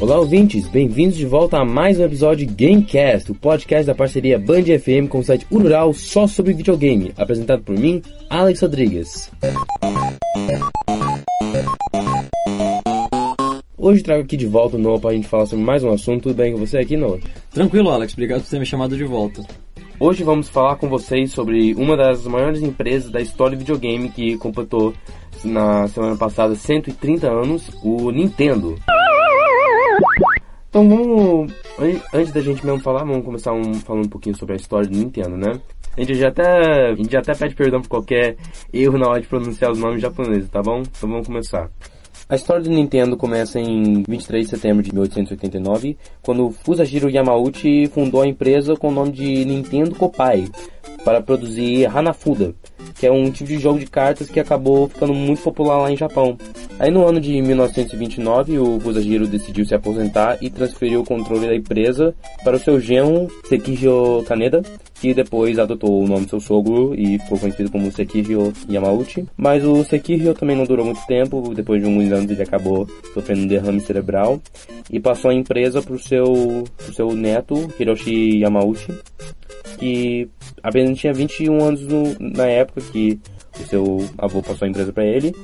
Olá, ouvintes! Bem-vindos de volta a mais um episódio de Gamecast, o podcast da parceria Band FM com o site Urural só sobre videogame, apresentado por mim, Alex Rodrigues. Hoje trago aqui de volta o Noah para a gente falar sobre mais um assunto. Tudo bem com você aqui, Noah? Tranquilo, Alex. Obrigado por ter me chamado de volta. Hoje vamos falar com vocês sobre uma das maiores empresas da história do videogame que completou na semana passada 130 anos, o Nintendo. Então vamos, antes da gente mesmo falar, vamos começar um, falando um pouquinho sobre a história do Nintendo, né? A gente já até, a gente já até pede perdão por qualquer erro na hora de pronunciar os nomes japoneses, tá bom? Então vamos começar. A história do Nintendo começa em 23 de setembro de 1889, quando Fusajiro Yamauchi fundou a empresa com o nome de Nintendo Kopai para produzir Hanafuda, que é um tipo de jogo de cartas que acabou ficando muito popular lá em Japão. Aí no ano de 1929, o Fusajiro decidiu se aposentar e transferiu o controle da empresa para o seu genro Sekihiro Kaneda, que depois adotou o nome do seu sogro e ficou conhecido como Sekihiro Yamauchi. Mas o Sekihiro também não durou muito tempo, depois de alguns anos ele acabou sofrendo um derrame cerebral e passou a empresa para o seu, seu neto, Hiroshi Yamauchi, que apenas tinha 21 anos no, na época que o seu avô passou a empresa para ele,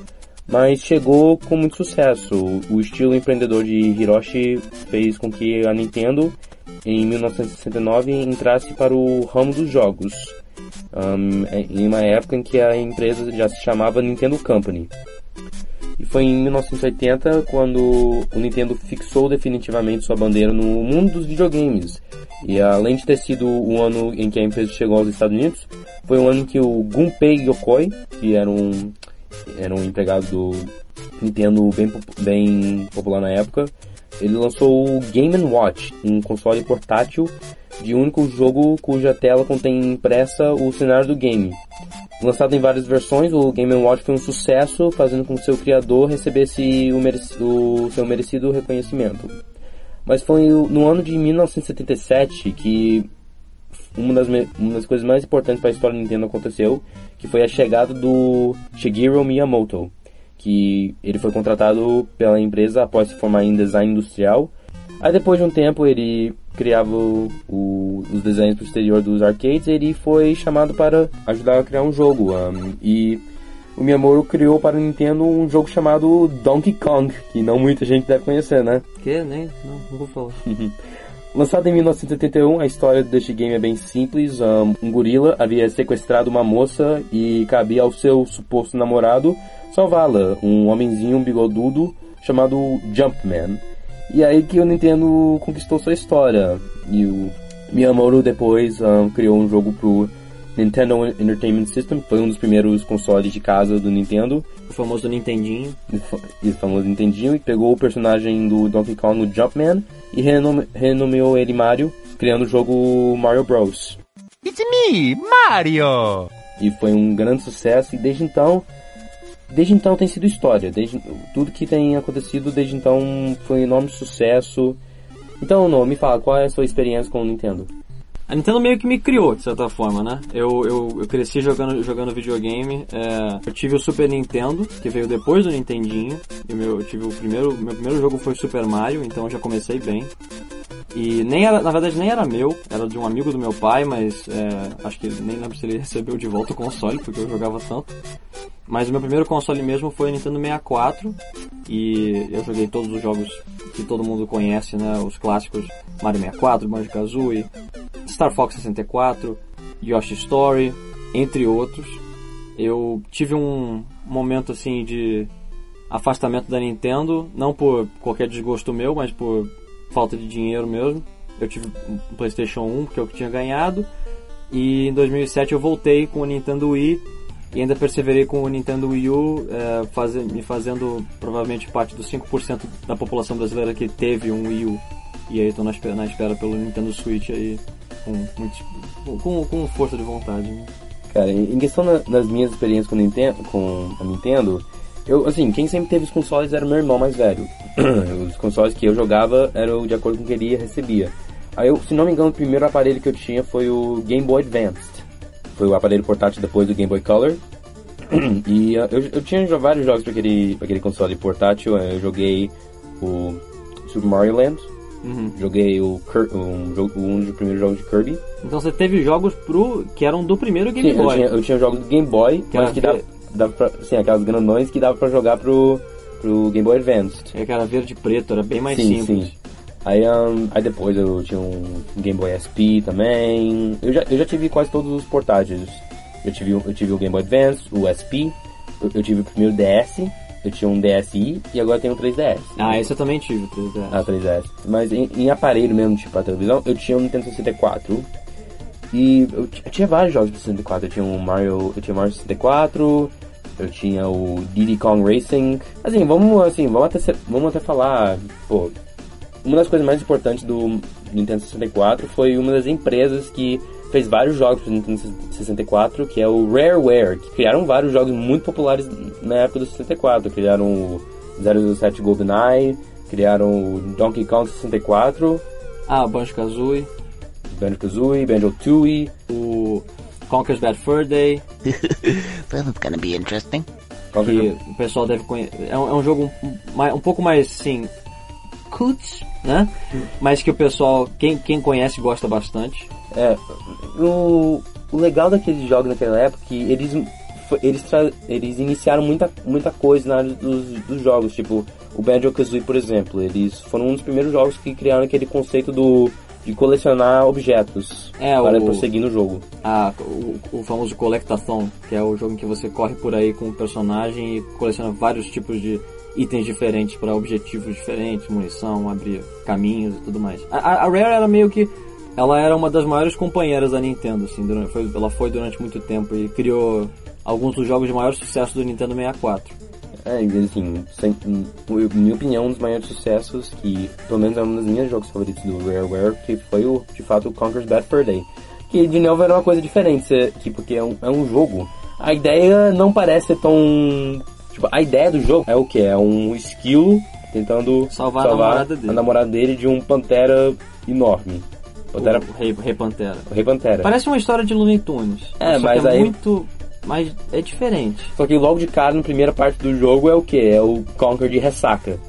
mas chegou com muito sucesso. O estilo empreendedor de Hiroshi fez com que a Nintendo, em 1969, entrasse para o ramo dos jogos, um, em uma época em que a empresa já se chamava Nintendo Company. Foi em 1980 quando o Nintendo fixou definitivamente sua bandeira no mundo dos videogames. E além de ter sido o ano em que a empresa chegou aos Estados Unidos, foi o ano em que o Gunpei Yokoi, que era um, era um empregado do Nintendo bem, bem popular na época, ele lançou o Game Watch, um console portátil de único jogo cuja tela contém impressa o cenário do game. Lançado em várias versões, o Game Watch foi um sucesso, fazendo com que seu criador recebesse o, o seu merecido reconhecimento. Mas foi no ano de 1977 que uma das, uma das coisas mais importantes para a história da Nintendo aconteceu, que foi a chegada do Shigeru Miyamoto, que ele foi contratado pela empresa após se formar em design industrial. Aí depois de um tempo ele criava o, o, os desenhos posterior dos arcades, ele foi chamado para ajudar a criar um jogo. Um, e o Miyamoto criou para o Nintendo um jogo chamado Donkey Kong, que não muita gente deve conhecer, né? Que? Nem? Não, não vou falar. Lançado em 1981, a história deste game é bem simples. Um, um gorila havia sequestrado uma moça e cabia ao seu suposto namorado salvá-la, um homenzinho bigodudo chamado Jumpman. E aí que o Nintendo conquistou sua história. E o Miyamoto depois um, criou um jogo pro Nintendo Entertainment System, foi um dos primeiros consoles de casa do Nintendo. O famoso Nintendinho. O famoso Nintendinho, e pegou o personagem do Donkey Kong no Jumpman e renome renomeou ele Mario, criando o jogo Mario Bros. It's me, Mario! E foi um grande sucesso e desde então desde então tem sido história. Desde, tudo que tem acontecido desde então foi um enorme sucesso. Então, não, me fala, qual é a sua experiência com o Nintendo? A Nintendo meio que me criou, de certa forma, né? Eu, eu, eu cresci jogando, jogando videogame. É, eu tive o Super Nintendo, que veio depois do Nintendinho. E meu, eu tive o primeiro, meu primeiro jogo foi Super Mario, então já comecei bem. E nem era, na verdade nem era meu, era de um amigo do meu pai, mas é, acho que nem lembro se ele recebeu de volta o console, porque eu jogava tanto. Mas o meu primeiro console mesmo foi o Nintendo 64 e eu joguei todos os jogos que todo mundo conhece, né? Os clássicos Mario 64, Banjo-Kazooie, Star Fox 64, Yoshi Story, entre outros. Eu tive um momento assim de afastamento da Nintendo, não por qualquer desgosto meu, mas por falta de dinheiro mesmo. Eu tive um PlayStation 1 que eu tinha ganhado e em 2007 eu voltei com o Nintendo Wii e ainda perseverei com o Nintendo Wii U, é, faz, me fazendo provavelmente parte dos 5% da população brasileira que teve um Wii U. E aí estou na na espera pelo Nintendo Switch aí com, com, com força de vontade. Né? Cara, em questão das minhas experiências com, Nintendo, com a Nintendo, eu, assim, quem sempre teve os consoles era meu irmão mais velho. os consoles que eu jogava eram de acordo com o que ele recebia. Aí, eu, se não me engano, o primeiro aparelho que eu tinha foi o Game Boy Advance foi o aparelho portátil depois do Game Boy Color. e uh, eu, eu tinha vários jogos para aquele, aquele console portátil. Uh, eu joguei o Super Mario Land. Uhum. Joguei o, Cur- um, um dos primeiros jogos de Kirby. Então você teve jogos pro que eram do primeiro Game Sim, eu Boy. tinha, eu tinha jogos do Game Boy, Que mas que dava, dava pra, sim, aquelas grandões que dava pra jogar pro, pro Game Boy Advanced. É que era verde e preto, era bem mais sim, simples. sim. Aí, ahn, aí depois eu tinha um Game Boy SP também. Eu já, eu já tive quase todos os portáteis. Eu tive, o- eu tive o Game Boy Advance, o SP, eu, eu tive o primeiro DS, eu tinha um DSi e agora tenho um 3DS. Ah, esse eu também tive, 3DS. Ah, 3DS. Mas em, em aparelho mesmo, tipo a televisão, eu tinha um Nintendo 64. E eu, eu tinha vários jogos do 64. Eu tinha um Mario. Eu tinha Mario 64. Eu tinha o Diddy Kong Racing. Assim, vamos assim, vamos até, vamos até falar, pô. Uma das coisas mais importantes do Nintendo 64 foi uma das empresas que fez vários jogos pro Nintendo 64, que é o Rareware, que criaram vários jogos muito populares na época do 64. Criaram o 007 GoldenEye, criaram o Donkey Kong 64, Ah, Banjo-Kazooie, Banjo-Kazooie, Banjo-Tooie, o Conker's Bad Fur Day, it's gonna be interesting. Que o pessoal deve conhecer. É um, é um jogo um, mais- um pouco mais, assim, cult, né? Mas que o pessoal, quem, quem conhece, gosta bastante. É, o, o legal daqueles jogos naquela época é que eles eles, tra- eles iniciaram muita, muita coisa na área dos, dos jogos, tipo o Banjo-Kazooie, por exemplo. Eles foram um dos primeiros jogos que criaram aquele conceito do de colecionar objetos É, para o- prosseguir no jogo. Ah, o, o famoso Collectathon, que é o jogo em que você corre por aí com um personagem e coleciona vários tipos de itens diferentes para objetivos diferentes, munição, abrir caminhos e tudo mais. A, a- Rare era meio que ela era uma das maiores companheiras da Nintendo, assim, durante, foi- ela foi durante muito tempo e criou alguns dos jogos de maior sucesso do Nintendo 64. É, assim, sem, em minha opinião, um dos maiores sucessos, que pelo menos é um dos meus jogos favoritos do Rareware, que foi o, de fato, o Conker's Bad Fur Day. Que, de novo, era uma coisa diferente, cê- que, porque é um, é um jogo. A ideia não parece ser tão... Tipo, a ideia do jogo é o que? É um esquilo tentando Salvar a namorada dele. a namorada dele de um pantera enorme. Pantera... O Rei, Rei Pantera. O Rei Pantera. Parece uma história de Looney Tunes. É, mas é aí- muito... Mas é diferente. Só que logo de cara, na primeira parte do jogo, é o que? É o Conker de ressaca.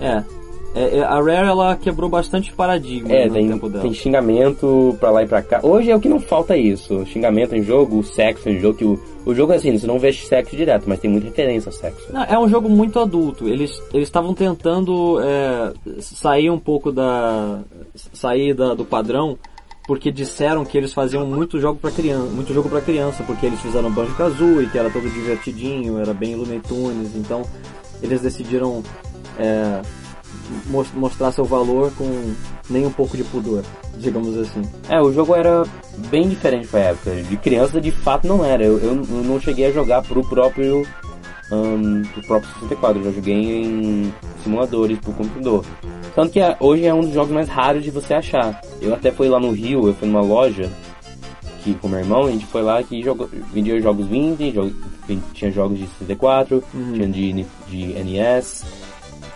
É. É, é, a Rare ela quebrou bastante paradigma É, no tem, tempo dela. tem xingamento pra lá e pra cá. Hoje é o que não falta isso. Xingamento em jogo, sexo em jogo. Que o, o jogo é assim, você não vê sexo direto, mas tem muita referência ao sexo. Não, é um jogo muito adulto. Eles eles estavam tentando é, sair um pouco da sair da- do padrão porque disseram que eles faziam muito jogo para criança, muito jogo para criança, porque eles fizeram Banjo Kazooie, que era todo divertidinho, era bem Looney Tunes, então eles decidiram é, mostrar seu valor com nem um pouco de pudor, digamos assim. É, o jogo era bem diferente pra época. De criança, de fato, não era. Eu, eu, eu não cheguei a jogar pro próprio, ahn, pro próprio 64. Eu já joguei em simuladores pro computador. Tanto que é- hoje é um dos jogos mais raros de você achar. Eu até fui lá no Rio, eu fui numa loja que com meu irmão, a gente foi lá que jogou, vendia jogos vintage, jogo- tinha jogos de 64, tinha de, de NES.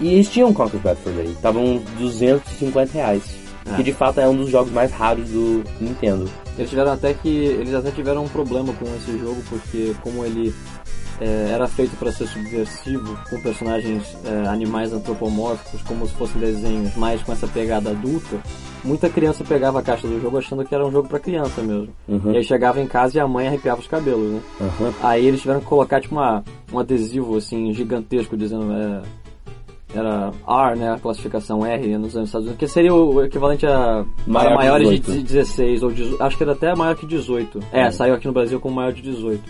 E eles tinham Conquer Fur Day. Estavam 250 reais. Ah. Que de fato é um dos jogos mais raros do Nintendo. Eles tiveram até que eles até tiveram um problema com esse jogo porque como ele é, era feito para ser subversivo com personagens é, animais antropomórficos como se fossem desenhos mais com essa pegada adulta muita criança pegava a caixa do jogo achando que era um jogo para criança mesmo Uhum. e aí chegava em casa e a mãe arrepiava os cabelos né Aham. aí eles tiveram que colocar tipo uma, um adesivo assim gigantesco dizendo é, era R, né, a classificação R nos Estados Unidos, que seria o equivalente a Maior para maiores 18. de 16 ou 18, acho que era até maior que 18. É, saiu aqui no Brasil como maior de 18.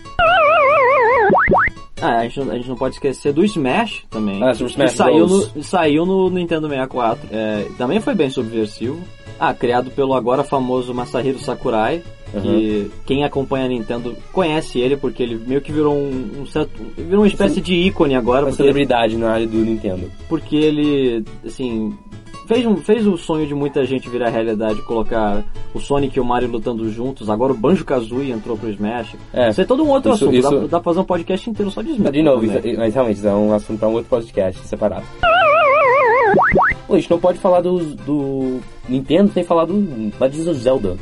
Ah, a gente, não- a gente não pode esquecer do Smash também. Ah, Smash que saiu no, saiu no Nintendo 64. É, também foi bem subversivo. Ah, criado pelo agora famoso Masahiro Sakurai. Que quem acompanha a Nintendo conhece ele porque ele meio que virou um, um certo. Virou uma espécie de ícone agora. Uma celebridade na área do Nintendo. porque ele, assim, fez, um, fez o sonho de muita gente virar realidade, colocar o Sonic e o Mario lutando juntos, agora o Banjo-Kazooie entrou pro Smash. É. Isso é todo um outro Isso- assunto, isso- Dá, dá pra fazer um podcast inteiro só de Smash. Mas, de novo, também. isso- mas realmente isso é um assunto para um outro podcast separado. Pô, a gente não pode falar do, do Nintendo sem falar do Legends of Zelda.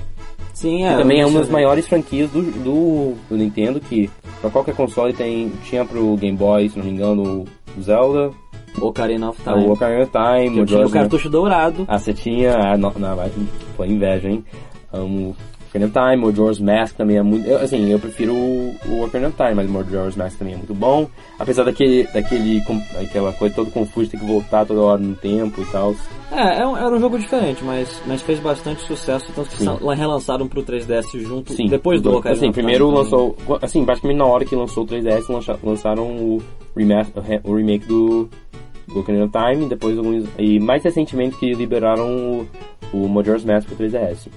Sim, é. que também é uma das maiores franquias do, do, do Nintendo, que pra qualquer console tem, tinha pro Game Boy, se não me engano, o Zelda, Ocarina of Time. o Ocarina of Time, Eu tinha o Majora's Mask. cartucho dourado. Ah, você tinha. Ah, não, não, vai, foi inveja, hein? Amo Ocarina of Time, Majora's Mask também é muito. eu, assim, eu prefiro o, o Ocarina of Time, mas o Majora's Mask também é muito bom. Apesar daquele. daquele aquela coisa toda confusa, ter que voltar toda hora no tempo e tal. É, é um- era um jogo diferente, mas, mas fez bastante sucesso, tanto que Sim. sa- relançaram pro 3DS junto, Sim. depois do Ocarina Assim, of Time primeiro também. lançou. Assim, praticamente na hora que lançou o 3DS, lança- lançaram o, remaster, o re- o remake do, do Ocarina of Time, depois alguns. E mais recentemente que liberaram o, o Majora's Mask pro 3DS.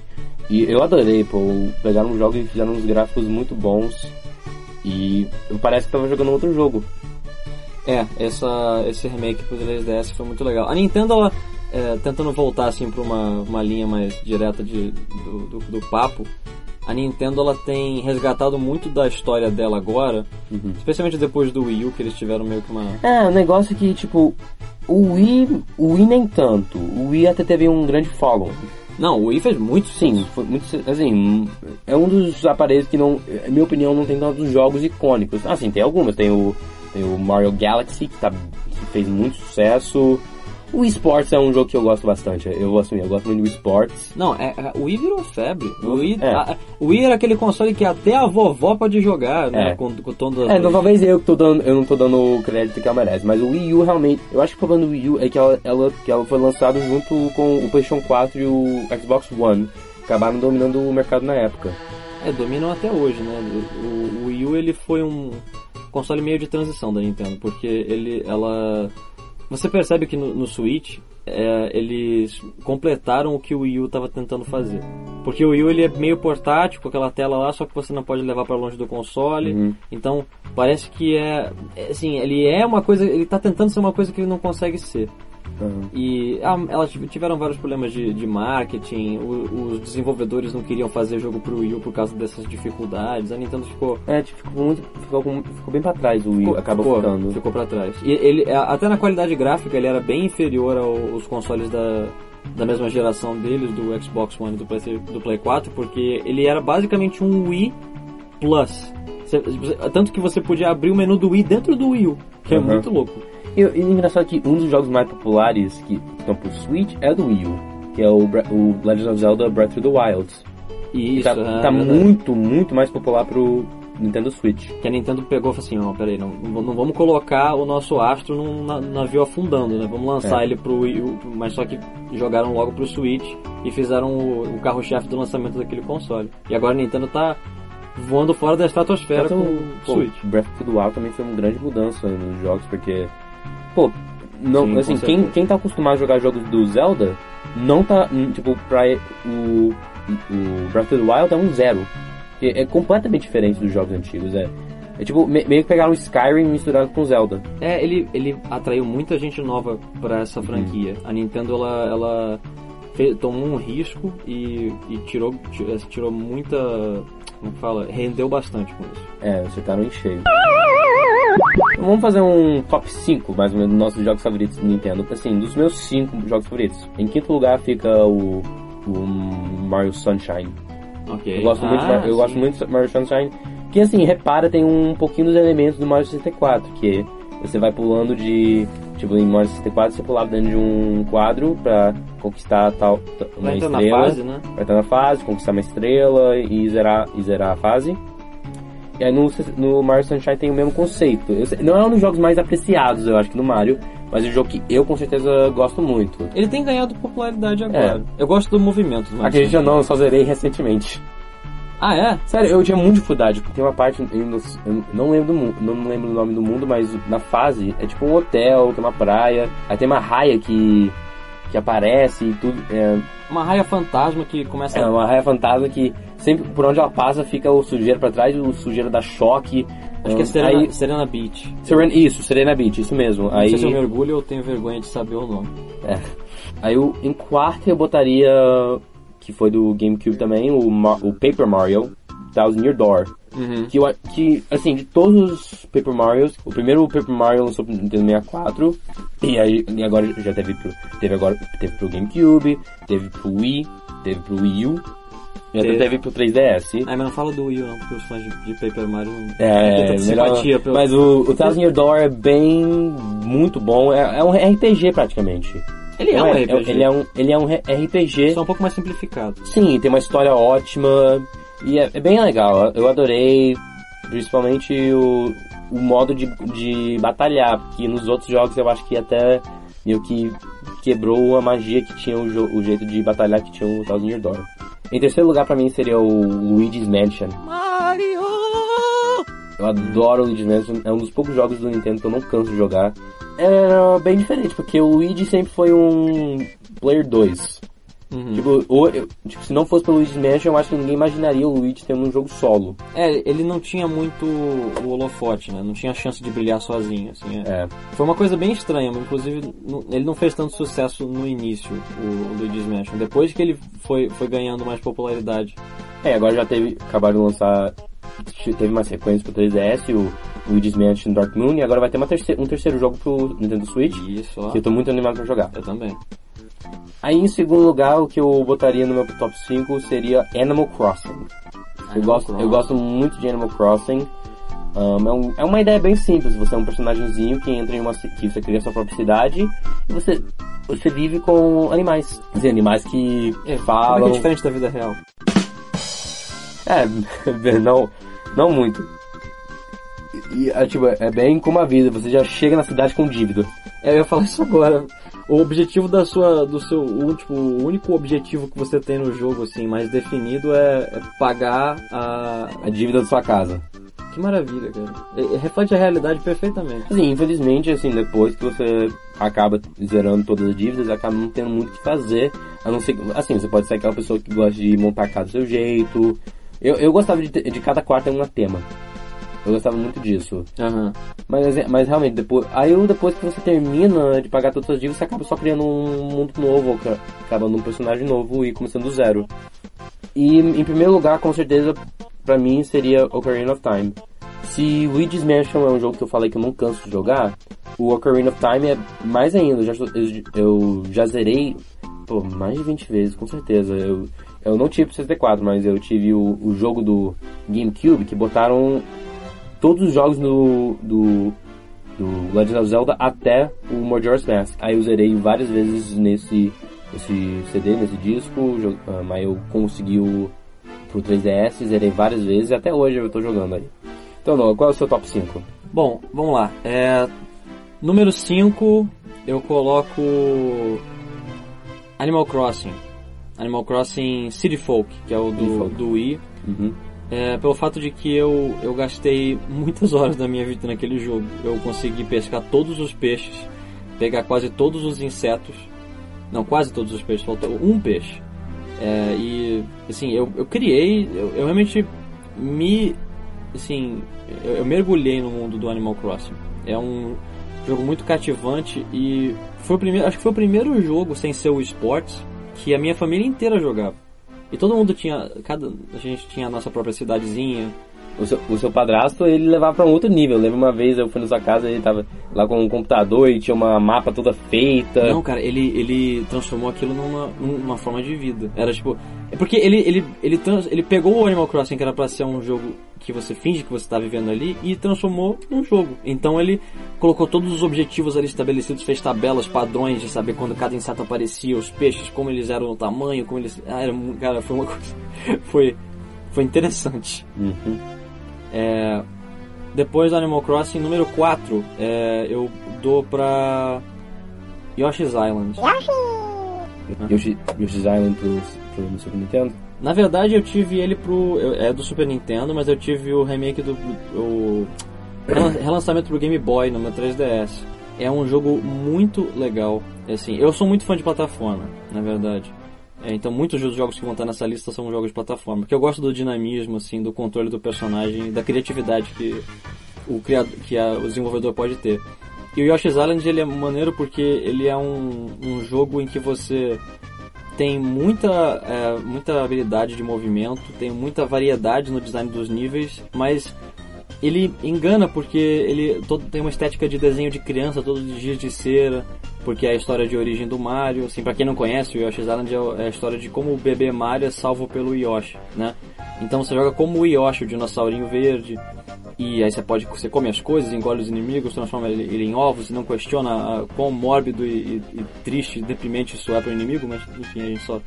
E eu adorei, pô. Pegaram um jogo e fizeram uns gráficos muito bons. E parece que tava jogando outro jogo. É, essa, esse remake pro 3DS foi muito legal. A Nintendo, ela, é, tentando voltar assim pra uma, uma linha mais direta de, do, do, do papo, a Nintendo ela tem resgatado muito da história dela agora, Uhum. especialmente depois do Wii U, que eles tiveram meio que uma... É, o negócio é que, tipo, o Wii, o Wii nem tanto. O Wii até teve um grande follow. Não, o Wii fez muito Sim, foi muito, assim, é um dos aparelhos que não, na minha opinião, não tem tantos jogos icônicos. Ah, sim, tem algumas, tem o, tem o Mario Galaxy, que, tá, que fez muito sucesso. O Wii Sports é um jogo que eu gosto bastante, eu vou assumir, eu gosto muito do Wii Sports. Não, é, é- o Wii virou febre. O Wii, É. a- o Wii era aquele console que até a vovó pode jogar, né? É. Com, com todas as É, então talvez eu que tô dando, eu não tô dando o crédito que ela merece, mas o Wii U realmente, eu acho que o problema do Wii U é que ela, ela, que ela foi lançada junto com o PlayStation 4 e o Xbox One, acabaram dominando o mercado na época. É, dominam até hoje, né? O, o Wii U ele foi um console meio de transição da Nintendo, porque ele, ela, você percebe que no, no Switch é, eles completaram o que o Wii U estava tentando fazer, porque o Wii U ele é meio portátil com aquela tela lá, só que você não pode levar para longe do console, Uhum. então parece que é, é, assim, ele é uma coisa, ele tá tentando ser uma coisa que ele não consegue ser. Uhum. E ah, elas tiv- tiveram vários problemas de, de marketing, o- os desenvolvedores não queriam fazer jogo pro Wii U por causa dessas dificuldades, a Nintendo ficou. É, tipo, ficou muito, ficou, ficou bem pra trás o Wii, ficou acabou ficou, ficando. ficou pra trás. E ele, a- até na qualidade gráfica, ele era bem inferior ao- aos consoles da, da mesma geração deles, do Xbox One e do Play, do Play 4, porque ele era basicamente um Wii Plus. Tanto que você podia abrir o menu do Wii dentro do Wii U, que é Uhum. muito louco. E, e engraçado é que um dos jogos mais populares que estão pro Switch é do Wii U, que é o, o Legend of Zelda Breath of the Wild. Isso tá, é tá muito, muito mais popular pro Nintendo Switch. que a Nintendo pegou e falou assim, ó, peraí, não, não vamos colocar o nosso astro num na- navio afundando, né? Vamos lançar É. ele pro Wii U, mas só que jogaram logo pro Switch e fizeram o, o carro-chefe do lançamento daquele console. E agora a Nintendo tá voando fora da estratosfera Então, com o Switch. Breath of the Wild também foi uma grande mudança nos jogos, porque, pô, não, Sim, assim, quem, quem tá acostumado a jogar jogos do Zelda, não tá, hum, tipo, pra o, o Breath of the Wild é um zero. Porque é completamente diferente dos jogos antigos, é. É tipo, me- meio que pegaram Skyrim misturado com Zelda. É, ele, ele atraiu muita gente nova pra essa Uhum. franquia. A Nintendo, ela, ela fe- tomou um risco e, e tirou, ti- tirou muita... Como que fala? Rendeu bastante com isso. É, acertaram em cheio. Vamos fazer um top 5, mais ou menos, dos nossos jogos favoritos do Nintendo. Assim, dos meus 5 jogos favoritos. Em quinto lugar fica o, o Mario Sunshine. Ok. Eu gosto, muito, Ah, Mar- eu sim. gosto muito de Mario Sunshine. Que assim, repara, tem um pouquinho dos elementos do Mario 64, que você vai pulando de. Tipo, em Mario 64 você pulava dentro de um quadro pra conquistar tal, uma Vai entrar na estrela. fase, né? Vai estar na fase, conquistar uma estrela e zerar, e zerar a fase. E aí no, no Mario Sunshine tem o mesmo conceito. Sei- não é um dos jogos mais apreciados, eu acho que no Mario, mas é um jogo que eu com certeza gosto muito. Ele tem ganhado popularidade agora. Eu gosto do movimento. do Mario Acredite ou não, eu só zerei recentemente. Ah, é? Sério, eu tinha muito dificuldade, porque tem uma parte, eu não, lembro do não lembro o nome do mundo, mas na fase é tipo um hotel, tem uma praia, aí tem uma raia que, que aparece e tudo. É, Uma raia fantasma que começa é uma raia fantasma que sempre por onde ela passa fica o sujeira pra trás, o sujeira dá choque. Acho que é Serena, Aí, Serena Beach. Serena, isso, Serena Beach, isso mesmo. Não aí, sei se eu mergulho ou tenho vergonha de saber o nome. é. aí em quarto eu botaria, que foi do GameCube também, o, o Paper Mario, Thousand Year Door. Uhum. Que, eu, que, assim, de todos os Paper Marios, o primeiro Paper Mario lançou pro Nintendo 64, e aí e agora já teve pro, teve agora, teve pro GameCube, teve pro Wii, teve pro Wii U, Já Teve. teve pro 3DS. Ah, mas não fala do Wii U não, porque os fãs de, de Paper Mario não É, tanta simpatia pelo... mas o, o Thousand Year Door é bem muito bom. É, é um RPG praticamente. Ele é Não um RPG. Ele é um, ele é um RPG. Só um pouco mais simplificado. Sim, tem uma história ótima e é, é bem legal. Eu adorei, principalmente o, o modo de, de batalhar, porque nos outros jogos eu acho que até meio que quebrou a magia que tinha o, o jeito de batalhar que tinha o Thousand Year Door. Em terceiro lugar pra mim seria o Luigi's Mansion. Eu adoro o Luigi's Mansion, é um dos poucos jogos do Nintendo que eu não canso de jogar. É bem diferente, porque o Luigi sempre foi um Player 2. Uhum. Tipo, o- eu- tipo, se não fosse pelo Luigi's Mansion, eu acho que ninguém imaginaria o Luigi tendo um jogo solo. É, ele não tinha muito o holofote, né? Não tinha chance de brilhar sozinho, assim. é. É. Foi uma coisa bem estranha, mas inclusive ele não fez tanto sucesso no início, o Luigi's Mansion. Depois que ele foi, foi ganhando mais popularidade. É, agora já teve, acabaram de lançar, teve uma sequência pro 3DS, o Luigi's Mansion Dark Moon, e agora vai ter terceira, um terceiro jogo pro Nintendo Switch, Isso, ó. que eu tô muito animado pra jogar. Eu também. Aí em segundo lugar, o que eu botaria no meu top 5 seria Animal Crossing. eu, Animal gosto, Crossing. eu gosto muito de Animal Crossing. Um, é, um- é uma ideia bem simples. Você é um personagemzinho que entra em uma que você cria sua própria cidade e você você vive com animais. Quer dizer, animais que Como é que falam. é diferente da vida real? É, não, não muito. E, é, tipo, é bem como a vida. Você já chega na cidade com dívida. É, eu ia falar isso agora. O objetivo da sua, do seu, o, tipo, o único objetivo que você tem no jogo, assim, mais definido é, é pagar a... A dívida da sua casa. Que maravilha, cara. É- é- reflete a realidade perfeitamente. Assim, infelizmente, assim, depois que você acaba zerando todas as dívidas, acaba não tendo muito o que fazer. A não ser, assim, você pode ser aquela pessoa que gosta de montar a casa do seu jeito. Eu, eu gostava de, de cada quarto ter um tema. Eu gostava muito disso. Aham. Mas, mas realmente, depois, aí depois que você termina de pagar todas as dívidas, você acaba só criando um mundo novo, ou ca- acaba num personagem novo e começando do zero. E em primeiro lugar, com certeza, pra mim seria Ocarina of Time. Se Luigi's Mansion é um jogo que eu falei que eu não canso de jogar, o Ocarina of Time é mais ainda. Eu já, eu, eu já zerei pô, mais de 20 vezes, com certeza. Eu, eu não tive pro 64, mas eu tive o, o jogo do GameCube que botaram todos os jogos do, do, do Legend of Zelda até o Majora's Mask. Aí eu zerei várias vezes nesse, nesse CD, nesse disco, ah, mas eu consegui o pro 3DS, zerei várias vezes e até hoje eu tô jogando aí. Então, Noah, qual é o seu top 5? Bom, vamos lá. É, número 5, eu coloco Animal Crossing. Animal Crossing City Folk, que é o do, do Wii. Uhum. É, pelo fato de que eu, eu gastei muitas horas da minha vida naquele jogo. Eu consegui pescar todos os peixes, pegar quase todos os insetos. Não, quase todos os peixes, faltou um peixe. É, e, assim, eu, eu criei, eu, eu realmente me. Assim, eu, eu mergulhei no mundo do Animal Crossing. É um jogo muito cativante e foi o primeiro, acho que foi o primeiro jogo sem ser o esportes que a minha família inteira jogava. E todo mundo tinha, cada a gente tinha a nossa própria cidadezinha. O seu, o seu padrasto, ele levava pra um outro nível. Eu lembro uma vez, eu fui na sua casa, ele tava lá com um computador e tinha uma mapa toda feita. Não, cara, ele, ele transformou aquilo numa, numa forma de vida. Era tipo. É porque ele, ele, ele, trans, ele pegou o Animal Crossing, que era pra ser um jogo que você finge que você tá vivendo ali, e transformou num jogo. Então ele colocou todos os objetivos ali estabelecidos, fez tabelas, padrões de saber quando cada inseto aparecia, os peixes, como eles eram no tamanho, como eles. Ah, era, cara, foi uma coisa. Foi, foi interessante. Uhum. É, depois do Animal Crossing, número 4, é, eu dou pra Yoshi's Island. Yoshi, Yoshi's Island pro, pro Super Nintendo. Na verdade, eu tive ele pro. eu- É do Super Nintendo, mas eu tive o remake do. O relan- relançamento pro Game Boy no meu 3DS. É um jogo muito legal. Assim, eu sou muito fã de plataforma, na verdade. É, então, muitos dos jogos que vão estar nessa lista são jogos de plataforma. Porque eu gosto do dinamismo, assim, do controle do personagem, da criatividade que o, criado, que a- o desenvolvedor pode ter. E o Yoshi's Island ele é maneiro porque ele é um, um jogo em que você tem muita, é, muita habilidade de movimento, tem muita variedade no design dos níveis, mas ele engana porque ele todo, tem uma estética de desenho de criança, todos os dias de cera, porque é a história de origem do Mario. Assim, para quem não conhece, o Yoshi's Island é, é a história de como o bebê Mario é salvo pelo Yoshi, né? Então você joga como o Yoshi, o dinossaurinho verde, e aí você pode você come as coisas, engole os inimigos, transforma ele, ele em ovos e não questiona a, quão mórbido e, e, e triste, deprimente isso é para inimigo, mas enfim, a gente só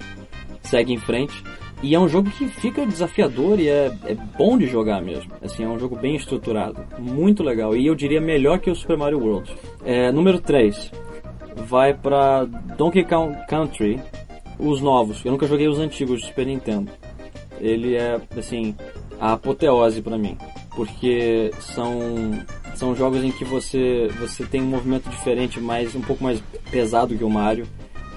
segue em frente. E é um jogo que fica desafiador e é, é bom de jogar mesmo. Assim, é um jogo bem estruturado, muito legal. E eu diria melhor que o Super Mario World. É, número 3 vai para Donkey Kong Country, os novos. Eu nunca joguei os antigos do Super Nintendo. Ele é, assim, a apoteose para mim, porque são são jogos em que você você tem um movimento diferente, mais um pouco mais pesado que o Mario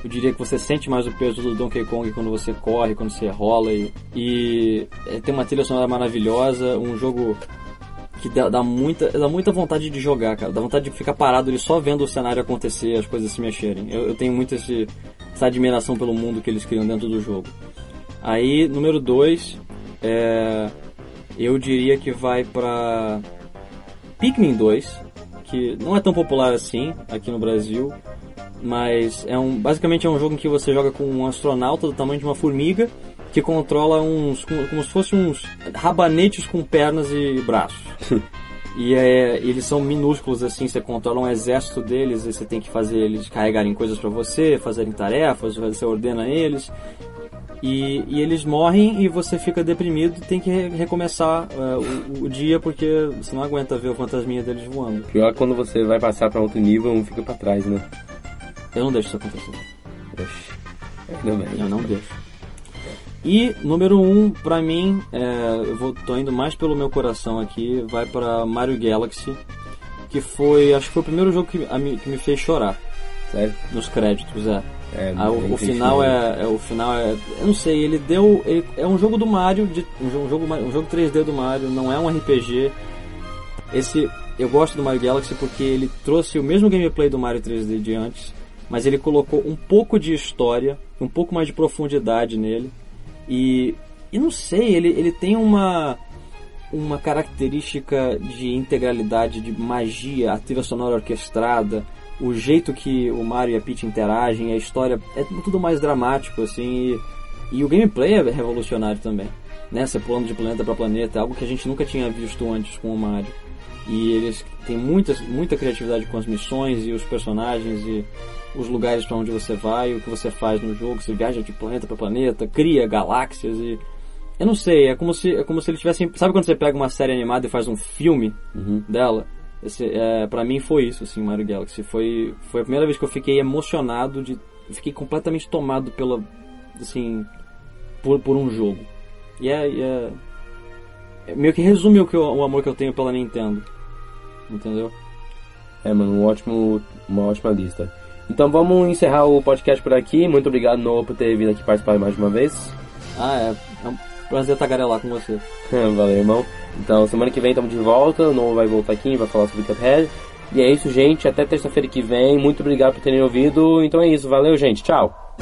eu diria que você sente mais o peso do Donkey Kong quando você corre, quando você rola e, e é, tem uma trilha sonora maravilhosa, um jogo que dá, dá, muita, dá muita vontade de jogar, cara. Dá vontade de ficar parado ali só vendo o cenário acontecer, as coisas se mexerem. Eu, eu tenho muito esse, essa admiração pelo mundo que eles criam dentro do jogo. Aí, número 2, é, eu diria que vai pra Pikmin 2, que não é tão popular assim aqui no Brasil, mas é um, basicamente é um jogo em que você joga com um astronauta do tamanho de uma formiga que controla uns como, se fossem uns rabanetes com pernas e braços. e é, eles são minúsculos assim, você controla um exército deles, e você tem que fazer eles carregarem coisas para você, fazerem tarefas, você ordena eles. E, e, eles morrem e você fica deprimido e tem que recomeçar uh, o, o, dia porque você não aguenta ver o fantasminha deles voando. Pior é quando você vai passar para outro nível, um fica para trás, né? Eu não deixo isso acontecer. Ainda bem. Eu não deixo. E número um, pra mim, é, eu vou, tô indo mais pelo meu coração aqui, vai para Mario Galaxy, que foi, acho que foi o primeiro jogo que, a, que me fez chorar. Sério? Nos créditos, é. É, ah, o, o final é, é, o final é, eu não sei, ele deu, ele, é um jogo do Mario, de, um, jogo, um jogo 3D do Mario, não é um RPG. Esse, eu gosto do Mario Galaxy porque ele trouxe o mesmo gameplay do Mario 3D de antes, mas ele colocou um pouco de história, um pouco mais de profundidade nele. E, e não sei, ele, ele tem uma, uma característica de integralidade, de magia, a trilha sonora orquestrada, o jeito que o Mario e a Peach interagem, a história, é tudo mais dramático, assim, e, e o gameplay é revolucionário também. Né? Você pulando de planeta para planeta, algo que a gente nunca tinha visto antes com o Mario. E eles têm muita, muita criatividade com as missões e os personagens e os lugares para onde você vai, o que você faz no jogo, você viaja de planeta para planeta, cria galáxias e eu não sei, é como se é como se eles tivessem, sabe quando você pega uma série animada e faz um filme uhum. dela? Esse, é, para mim foi isso, assim, Mario Galaxy. Foi foi a primeira vez que eu fiquei emocionado de fiquei completamente tomado pela assim por, por um jogo. E é, é, é meio que resume o, que eu, o amor que eu tenho pela Nintendo. Entendeu? É, mano, um ótimo, uma ótima lista. Então vamos encerrar o podcast por aqui. Muito obrigado, Noah, por ter vindo aqui participar mais uma vez. Ah, é. É um prazer tagarelar com você. Valeu, irmão. Então, semana que vem estamos de volta. O Noah vai voltar aqui, vai falar sobre Cuphead. E é isso, gente. Até terça-feira que vem. Muito obrigado por terem ouvido. Então é isso. Valeu, gente. Tchau.